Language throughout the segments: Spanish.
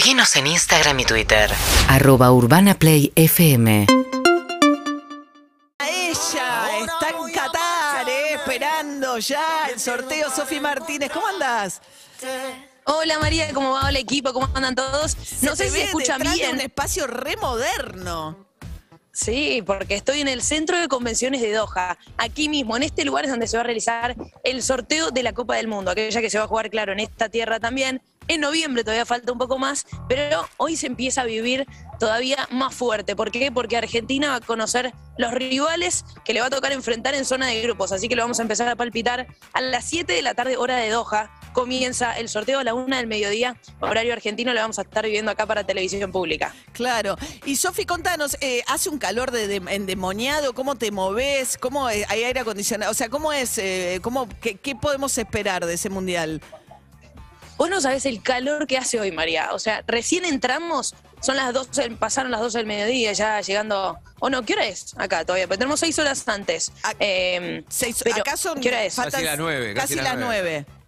Seguinos en Instagram y Twitter. Arroba Urbana Play FM. Ella está en Qatar, eh, esperando ya el sorteo. Sofi Martínez, ¿cómo andás? Hola María, ¿cómo va el equipo? ¿Cómo andan todos? No Se sé si escuchan de un bien. espacio remoderno. Sí, porque estoy en el centro de convenciones de Doha. Aquí mismo, en este lugar es donde se va a realizar el sorteo de la Copa del Mundo, aquella que se va a jugar, claro, en esta tierra también. En noviembre todavía falta un poco más, pero hoy se empieza a vivir todavía más fuerte. ¿Por qué? Porque Argentina va a conocer los rivales que le va a tocar enfrentar en zona de grupos. Así que lo vamos a empezar a palpitar a las 7 de la tarde, hora de Doha. Comienza el sorteo a la 1 del mediodía, horario argentino, lo vamos a estar viviendo acá para televisión pública. Claro. Y Sofi, contanos, eh, ¿hace un calor de, de- endemoniado? ¿Cómo te moves? ¿Cómo hay aire acondicionado? O sea, ¿cómo es? eh, cómo, qué podemos esperar de ese mundial? Vos no sabés el calor que hace hoy, María. O sea, recién entramos, son las 12, pasaron las 12 del mediodía, ya llegando. O oh, no, ¿qué hora es? Acá todavía, pero tenemos 6 horas antes. Ah, eh, seis, pero, acá son ¿qué hora es? Casi las 9. Casi, casi las 9. 9.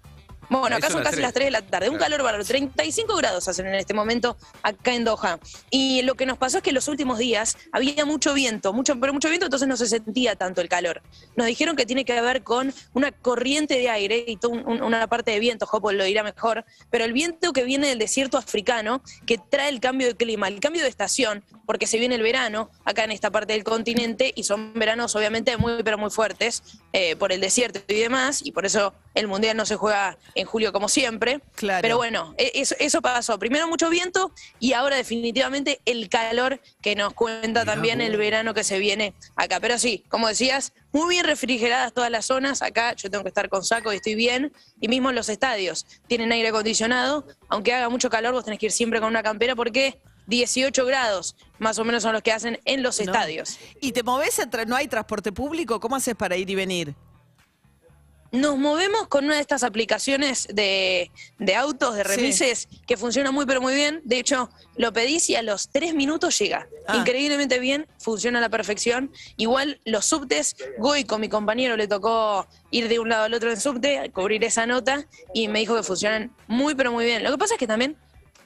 Bueno, acá son casi tres. las 3 de la tarde. Un Claro. calor bárbaro. 35 grados hacen en este momento acá en Doha. Y lo que nos pasó es que en los últimos días había mucho viento, mucho, pero mucho viento, entonces no se sentía tanto el calor. Nos dijeron que tiene que ver con una corriente de aire y un- un- una parte de viento, Jopo lo dirá mejor, pero el viento que viene del desierto africano que trae el cambio de clima, el cambio de estación, porque se viene el verano acá en esta parte del continente y son veranos obviamente muy, pero muy fuertes eh, por el desierto y demás, y por eso el Mundial no se juega en julio como siempre. Claro. Pero bueno, e- eso, eso pasó. Primero mucho viento y ahora definitivamente el calor que nos cuenta también el verano que se viene acá. Pero sí, como decías, muy bien refrigeradas todas las zonas. Acá yo tengo que estar con saco y estoy bien. Y mismo en los estadios tienen aire acondicionado. Aunque haga mucho calor, vos tenés que ir siempre con una campera porque 18 grados más o menos son los que hacen en los No. estadios. ¿Y te moves? entre- ¿No hay transporte público? ¿Cómo haces para ir y venir? Nos movemos con una de estas aplicaciones de, de autos, de Sí. remises, que funciona muy pero muy bien. De hecho, lo pedís y a los tres minutos llega. Ah. Increíblemente bien, funciona a la perfección. Igual los subtes, Goy con mi compañero le tocó ir de un lado al otro en subte, cubrir esa nota, y me dijo que funcionan muy pero muy bien. Lo que pasa es que también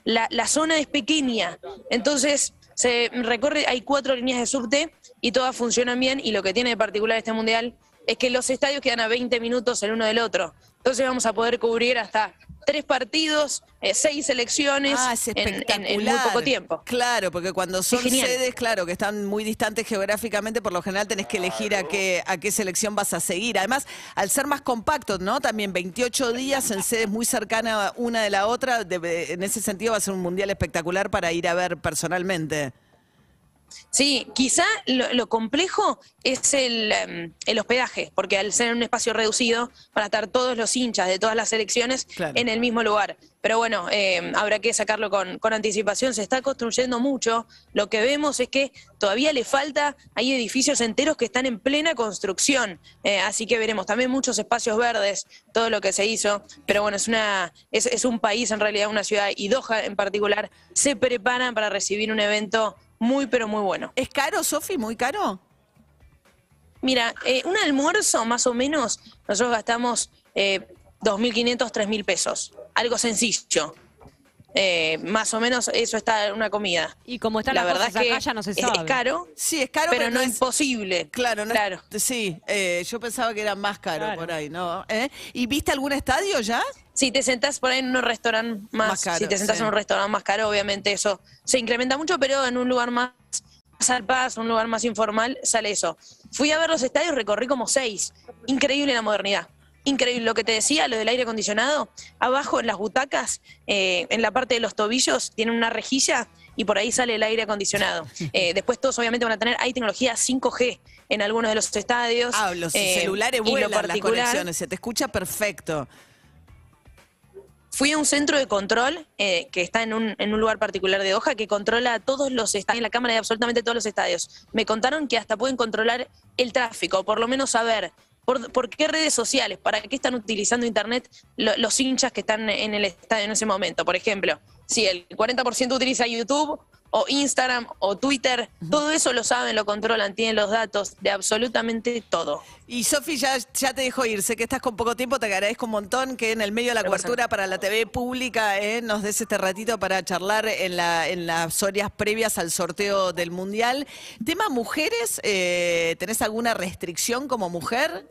la, la zona es pequeña, entonces se recorre, hay cuatro líneas de subte y todas funcionan bien y lo que tiene de particular este mundial es que los estadios quedan a 20 minutos el uno del otro. Entonces vamos a poder cubrir hasta tres partidos, eh, seis selecciones Ah, es en- en, espectacular. en muy poco tiempo. Claro, porque cuando son sedes, claro, que están muy distantes geográficamente, por lo general tenés que elegir a qué, a qué selección vas a seguir. Además, al ser más compactos, ¿no? También 28 días en sedes muy cercanas una de la otra, debe- en ese sentido va a ser un mundial espectacular para ir a ver personalmente. Sí, quizá lo, lo complejo es el, em, el hospedaje, porque al ser un espacio reducido van a estar todos los hinchas de todas las selecciones Claro. en el mismo lugar. Pero bueno, em, habrá que sacarlo con, con anticipación. Se está construyendo mucho. Lo que vemos es que todavía le falta, hay edificios enteros que están en plena construcción. Eh, así que veremos también muchos espacios verdes, todo lo que se hizo. Pero bueno, es, una, es, es un país, en realidad una ciudad, y Doha en particular, se preparan para recibir un evento muy, pero muy bueno. ¿Es caro, Sofi? ¿Muy caro? Mira, eh, un almuerzo más o menos, nosotros gastamos eh, 2.500, 3.000 pesos. Algo sencillo. Eh, más o menos eso está en una comida. Y como están La las verdad cosas es que acá, ya no se es, sabe. es caro, Sí, es caro, pero, no es- imposible. Claro, no es- claro. sí, eh, yo pensaba que era más caro Claro. por ahí, ¿no? ¿Eh? ¿Y viste algún estadio ya? Si te sentás por ahí en un restaurante más, Más caro, si te sentás sí. en un restaurante más caro, obviamente eso se incrementa mucho, pero en un lugar más, más al paz, un lugar más informal, sale eso. Fui a ver los estadios, recorrí como seis. Increíble la modernidad. Increíble lo que te decía, lo del aire acondicionado. Abajo en las butacas, eh, en la parte de los tobillos, tienen una rejilla y por ahí sale el aire acondicionado. Eh, después todos obviamente van a tener, hay tecnología 5G en algunos de los estadios. Ah, los eh, celulares vuelan las conexiones, se te escucha perfecto. Fui a un centro de control eh, que está en un, en un lugar particular de Hoja que controla todos los estadios, la cámara de absolutamente todos los estadios. Me contaron que hasta pueden controlar el tráfico, por lo menos saber por, qué redes sociales, para qué están utilizando Internet lo- los hinchas que están en el estadio en ese momento. Por ejemplo, si el 40% utiliza YouTube o Instagram o Twitter, todo eso lo saben, lo controlan, tienen los datos de absolutamente todo. Y Sofi, ya, ya te dejo ir. Sé que estás con poco tiempo, te agradezco un montón que en el medio de la pasa cobertura para la TV pública eh, nos des este ratito para charlar en, la, en las horas previas al sorteo del Mundial. Tema mujeres, eh, ¿tenés alguna restricción como mujer?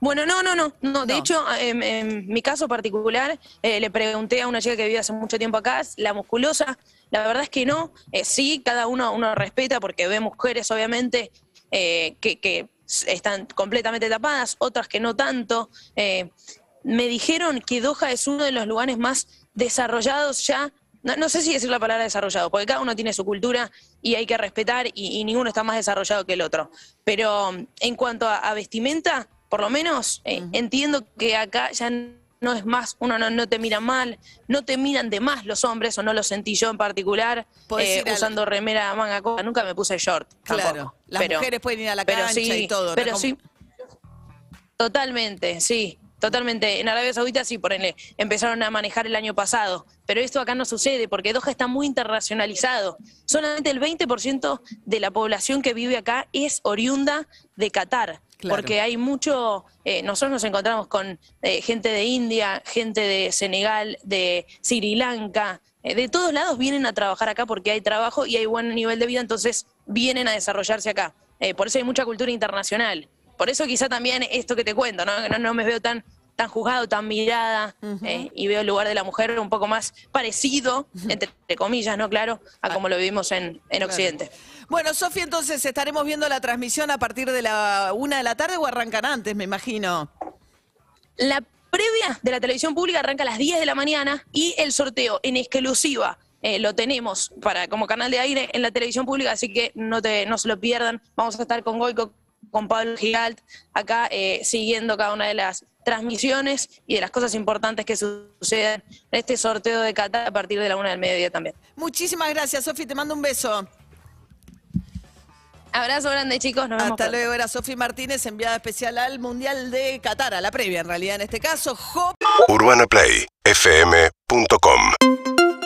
Bueno, no, no, no, no. De No. hecho, en, en mi caso particular, eh, le pregunté a una chica que vive hace mucho tiempo acá, la musculosa. La verdad es que no. Eh, sí, cada uno uno respeta porque ve mujeres, obviamente, eh, que, que están completamente tapadas, otras que no tanto. Eh, me dijeron que Doha es uno de los lugares más desarrollados ya. No, no sé si decir la palabra desarrollado, porque cada uno tiene su cultura y hay que respetar y, y ninguno está más desarrollado que el otro. Pero en cuanto a, a vestimenta, por lo menos eh, entiendo que acá ya no es más, uno no, no te mira mal, no te miran de más los hombres, o no lo sentí yo en particular, eh, usando remera manga corta, nunca me puse short. Claro. tampoco. Las Pero- mujeres pueden ir a la pero cancha sí, y todo. Pero sí. Totalmente, sí. Totalmente. En Arabia Saudita sí, por ejemplo, empezaron a manejar el año pasado. Pero esto acá no sucede porque Doha está muy internacionalizado. Solamente el 20% de la población que vive acá es oriunda de Qatar. Porque hay mucho. eh, nosotros nos encontramos con eh, gente de India, gente de Senegal, de Sri Lanka. eh, de todos lados vienen a trabajar acá porque hay trabajo y hay buen nivel de vida, entonces vienen a desarrollarse acá. Eh, por eso hay mucha cultura internacional. Por eso quizá también esto que te cuento, no, no me veo tan, tan juzgado, tan mirada, eh, y veo el lugar de la mujer un poco más parecido, entre comillas, ¿no? Claro, a como lo vivimos en, en Claro. Occidente. Bueno, Sofi, entonces estaremos viendo la transmisión a partir de la una de la tarde o arrancan antes, me imagino. La previa de la televisión pública arranca a las 10 de la mañana y el sorteo en exclusiva eh, lo tenemos para como canal de aire en la televisión pública, así que no, te, no se lo pierdan. Vamos a estar con Goico, con Pablo Gigalt, acá eh, siguiendo cada una de las transmisiones y de las cosas importantes que suceden en este sorteo de Qatar a partir de la una del mediodía también. Muchísimas gracias, Sofi, te mando un beso. Abrazo grande, chicos. Nos vemos Hasta pronto. luego, era Sofi Martínez, enviada especial al Mundial de Qatar, a la previa en realidad en este caso. Hop UrbanaPlayFM.com